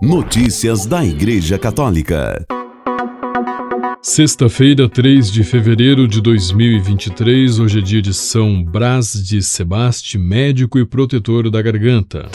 Notícias da Igreja Católica. Sexta-feira, 3 de fevereiro de 2023, hoje é dia de São Brás de Sebaste, médico e protetor da garganta.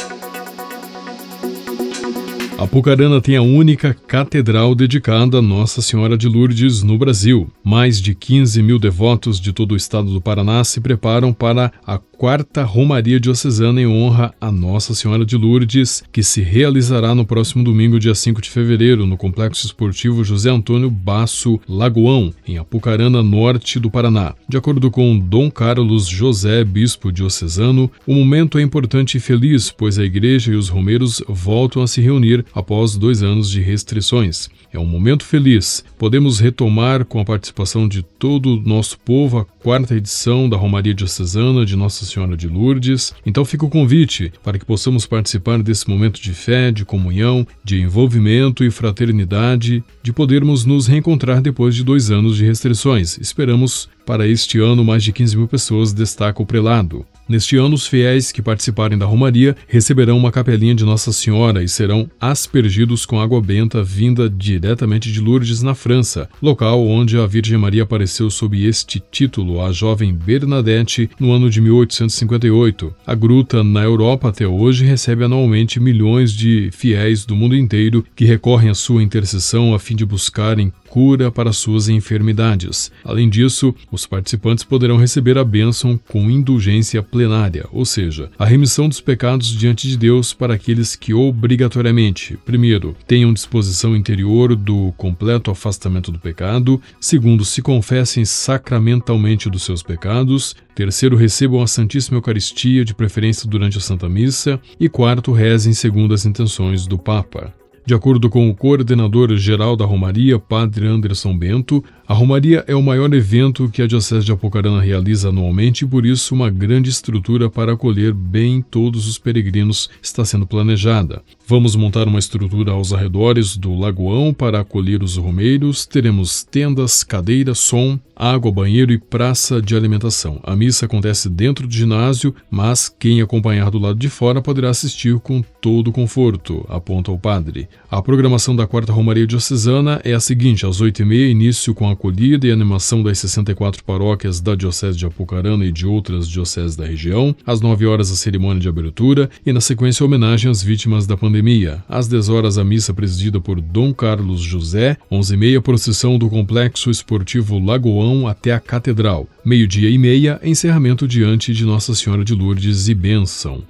Apucarana tem a única catedral dedicada a Nossa Senhora de Lourdes no Brasil. Mais de 15 mil devotos de todo o estado do Paraná se preparam para a quarta Romaria Diocesana em honra a Nossa Senhora de Lourdes, que se realizará no próximo domingo, dia 5 de fevereiro, no Complexo Esportivo José Antônio Basso Lagoão, em Apucarana, norte do Paraná. De acordo com Dom Carlos José, bispo diocesano, o momento é importante e feliz, pois a igreja e os romeiros voltam a se reunir após dois anos de restrições. É um momento feliz. Podemos retomar com a participação de todo o nosso povo a quarta edição da Romaria Diocesana de Nossa Senhora de Lourdes. Então fica o convite para que possamos participar desse momento de fé, de comunhão, de envolvimento e fraternidade, de podermos nos reencontrar depois de dois anos de restrições. Esperamos para este ano mais de 15 mil pessoas, destaca o prelado. Neste ano, os fiéis que participarem da Romaria receberão uma capelinha de Nossa Senhora e serão aspergidos com água benta vinda diretamente de Lourdes, na França, local onde a Virgem Maria apareceu sob este título, a jovem Bernadette, no ano de 1858. A gruta, na Europa até hoje, recebe anualmente milhões de fiéis do mundo inteiro que recorrem à sua intercessão a fim de buscarem cura para suas enfermidades. Além disso, os participantes poderão receber a bênção com indulgência plenária, ou seja, a remissão dos pecados diante de Deus para aqueles que obrigatoriamente, primeiro, tenham disposição interior do completo afastamento do pecado, segundo, se confessem sacramentalmente dos seus pecados, terceiro, recebam a Santíssima Eucaristia, de preferência durante a Santa Missa, e quarto, rezem segundo as intenções do Papa. De acordo com o coordenador geral da Romaria, Padre Anderson Bento, a Romaria é o maior evento que a Diocese de Apucarana realiza anualmente e, por isso, uma grande estrutura para acolher bem todos os peregrinos está sendo planejada. Vamos montar uma estrutura aos arredores do Lagoão para acolher os romeiros. Teremos tendas, cadeiras, som, água, banheiro e praça de alimentação. A missa acontece dentro do ginásio, mas quem acompanhar do lado de fora poderá assistir com todo conforto, aponta o padre. A programação da Quarta Romaria Diocesana é a seguinte: às 8h30, início com a acolhida e animação das 64 paróquias da Diocese de Apucarana e de outras dioceses da região. Às 9 horas, a cerimônia de abertura e, na sequência, homenagem às vítimas da pandemia. Às 10 horas, a missa presidida por Dom Carlos José. 11h30, procissão do Complexo Esportivo Lagoão até a Catedral. Meio-dia e meia, encerramento diante de Nossa Senhora de Lourdes e bênção.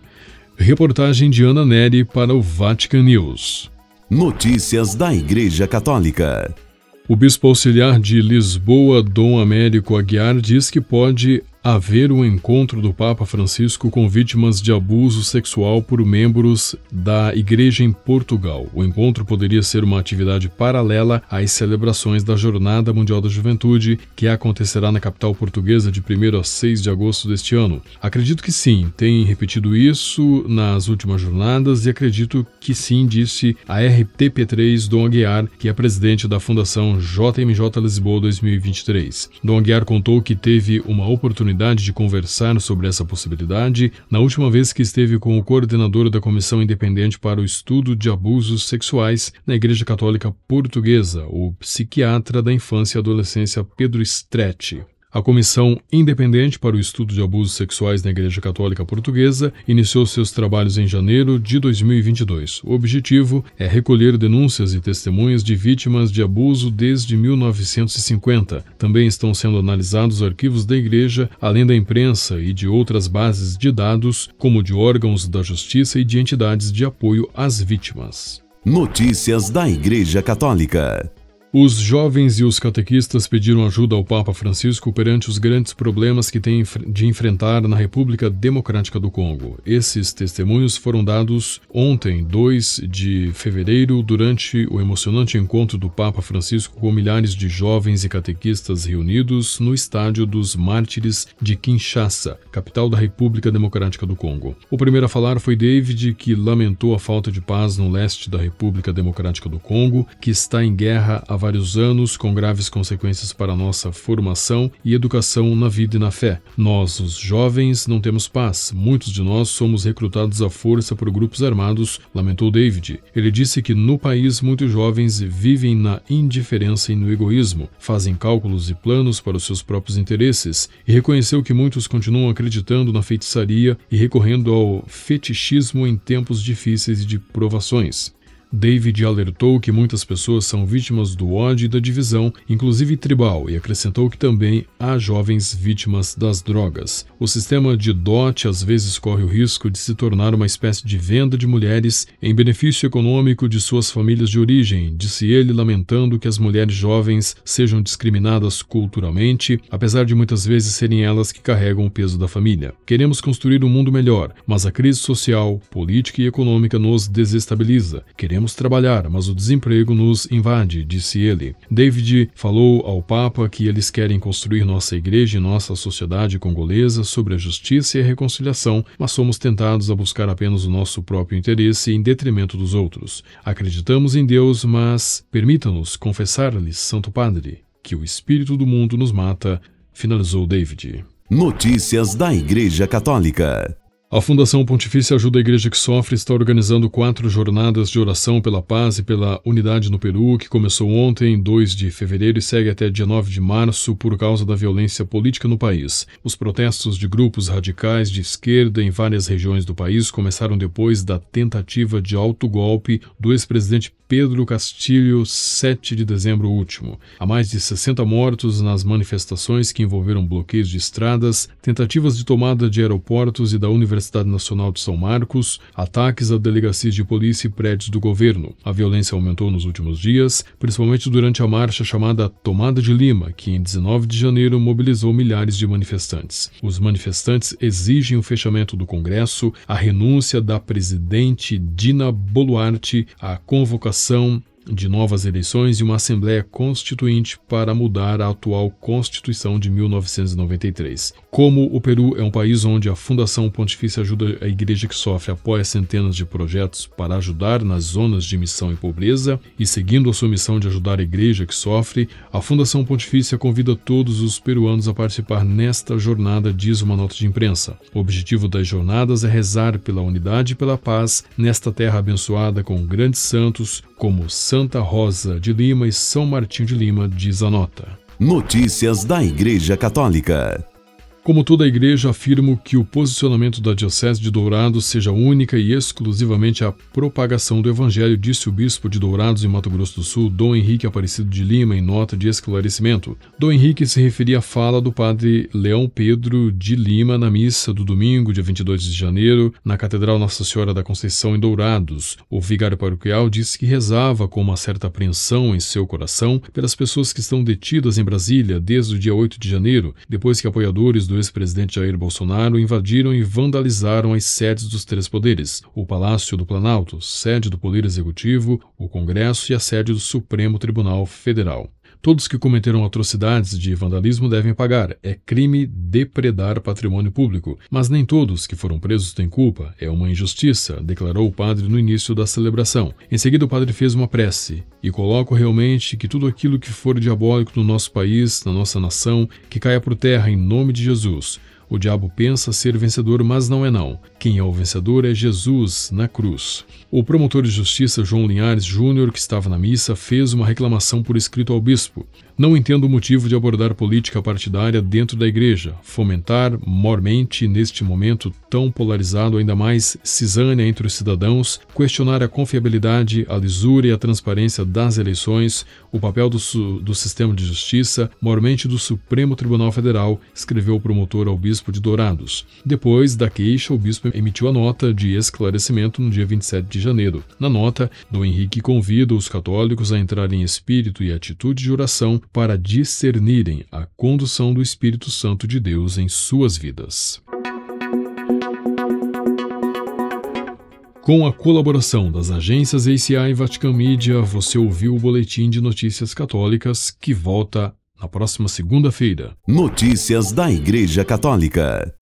Reportagem de Ana Neri para o Vatican News. Notícias da Igreja Católica. O bispo auxiliar de Lisboa, Dom Américo Aguiar, diz que pode haver um encontro do Papa Francisco com vítimas de abuso sexual por membros da Igreja em Portugal. O encontro poderia ser uma atividade paralela às celebrações da Jornada Mundial da Juventude, que acontecerá na capital portuguesa de 1 a 6 de agosto deste ano. Acredito que sim, tem repetido isso nas últimas jornadas e acredito que sim, disse a RTP3 Dom Aguiar, que é presidente da Fundação JMJ Lisboa 2023. Dom Aguiar contou que teve uma oportunidade oportunidade de conversar sobre essa possibilidade na última vez que esteve com o coordenador da Comissão Independente para o Estudo de Abusos Sexuais na Igreja Católica Portuguesa, o psiquiatra da infância e adolescência Pedro Stretti. A Comissão Independente para o Estudo de Abusos Sexuais na Igreja Católica Portuguesa iniciou seus trabalhos em janeiro de 2022. O objetivo é recolher denúncias e testemunhas de vítimas de abuso desde 1950. Também estão sendo analisados arquivos da Igreja, além da imprensa e de outras bases de dados, como de órgãos da Justiça e de entidades de apoio às vítimas. Notícias da Igreja Católica. Os jovens e os catequistas pediram ajuda ao Papa Francisco perante os grandes problemas que têm de enfrentar na República Democrática do Congo. Esses testemunhos foram dados ontem, 2 de fevereiro, durante o emocionante encontro do Papa Francisco com milhares de jovens e catequistas reunidos no estádio dos Mártires de Kinshasa, capital da República Democrática do Congo. O primeiro a falar foi David, que lamentou a falta de paz no leste da República Democrática do Congo, que está em guerra há vários anos, com graves consequências para nossa formação e educação na vida e na fé. Nós, os jovens, não temos paz. Muitos de nós somos recrutados à força por grupos armados, lamentou David. Ele disse que no país muitos jovens vivem na indiferença e no egoísmo, fazem cálculos e planos para os seus próprios interesses, e reconheceu que muitos continuam acreditando na feitiçaria e recorrendo ao fetichismo em tempos difíceis e de provações. David alertou que muitas pessoas são vítimas do ódio e da divisão, inclusive tribal, e acrescentou que também há jovens vítimas das drogas. O sistema de dote às vezes corre o risco de se tornar uma espécie de venda de mulheres em benefício econômico de suas famílias de origem, disse ele, lamentando que as mulheres jovens sejam discriminadas culturalmente, apesar de muitas vezes serem elas que carregam o peso da família. Queremos construir um mundo melhor, mas a crise social, política e econômica nos desestabiliza. Queremos Queremos trabalhar, mas o desemprego nos invade, disse ele. David falou ao Papa que eles querem construir nossa igreja e nossa sociedade congolesa sobre a justiça e a reconciliação, mas somos tentados a buscar apenas o nosso próprio interesse em detrimento dos outros. Acreditamos em Deus, mas permita-nos confessar-lhes, Santo Padre, que o espírito do mundo nos mata, finalizou David. Notícias da Igreja Católica. A Fundação Pontifícia Ajuda a Igreja que Sofre está organizando quatro jornadas de oração pela paz e pela unidade no Peru, que começou ontem, 2 de fevereiro, e segue até dia 9 de março por causa da violência política no país. Os protestos de grupos radicais de esquerda em várias regiões do país começaram depois da tentativa de autogolpe do ex-presidente Pedro Castilho, 7 de dezembro último. Há mais de 60 mortos nas manifestações que envolveram bloqueios de estradas, tentativas de tomada de aeroportos e da Universidade Nacional de São Marcos, ataques a delegacias de polícia e prédios do governo. A violência aumentou nos últimos dias, principalmente durante a marcha chamada Tomada de Lima, que em 19 de janeiro mobilizou milhares de manifestantes. Os manifestantes exigem o fechamento do Congresso, a renúncia da presidente Dina Boluarte, a convocação eleição de novas eleições e uma Assembleia Constituinte para mudar a atual Constituição de 1993. Como o Peru é um país onde a Fundação Pontifícia Ajuda a Igreja que Sofre apoia centenas de projetos para ajudar nas zonas de missão e pobreza, e seguindo a sua missão de ajudar a Igreja que sofre, a Fundação Pontifícia convida todos os peruanos a participar nesta jornada, diz uma nota de imprensa. O objetivo das jornadas é rezar pela unidade e pela paz nesta terra abençoada com grandes santos como Santa Rosa de Lima e São Martinho de Lima, diz a nota. Notícias da Igreja Católica. Como toda a igreja, afirmo que o posicionamento da Diocese de Dourados seja única e exclusivamente a propagação do Evangelho, disse o bispo de Dourados em Mato Grosso do Sul, Dom Henrique Aparecido de Lima, em nota de esclarecimento. Dom Henrique se referia à fala do padre Leão Pedro de Lima na missa do domingo, dia 22 de janeiro, na Catedral Nossa Senhora da Conceição, em Dourados. O vigário paroquial disse que rezava com uma certa apreensão em seu coração pelas pessoas que estão detidas em Brasília desde o dia 8 de janeiro, depois que apoiadores do do ex-presidente Jair Bolsonaro invadiram e vandalizaram as sedes dos três poderes: o Palácio do Planalto, sede do Poder Executivo, o Congresso e a sede do Supremo Tribunal Federal. Todos que cometeram atrocidades de vandalismo devem pagar. É crime depredar patrimônio público. Mas nem todos que foram presos têm culpa. É uma injustiça, declarou o padre no início da celebração. Em seguida, o padre fez uma prece. E coloco realmente que tudo aquilo que for diabólico no nosso país, na nossa nação, que caia por terra em nome de Jesus. O diabo pensa ser vencedor, mas não é não. Quem é o vencedor é Jesus na cruz. O promotor de justiça João Linhares Júnior, que estava na missa, fez uma reclamação por escrito ao bispo. Não entendo o motivo de abordar política partidária dentro da igreja, fomentar mormente neste momento tão polarizado, ainda mais cisânia entre os cidadãos, questionar a confiabilidade, a lisura e a transparência das eleições, o papel do, do sistema de justiça, mormente do Supremo Tribunal Federal, escreveu o promotor ao bispo de Dourados. Depois da queixa, o bispo emitiu a nota de esclarecimento no dia 27 de janeiro. Na nota, Dom Henrique convida os católicos a entrar em espírito e atitude de oração para discernirem a condução do Espírito Santo de Deus em suas vidas. Com a colaboração das agências ACI e Vatican Media, você ouviu o Boletim de Notícias Católicas que volta na próxima segunda-feira. Notícias da Igreja Católica.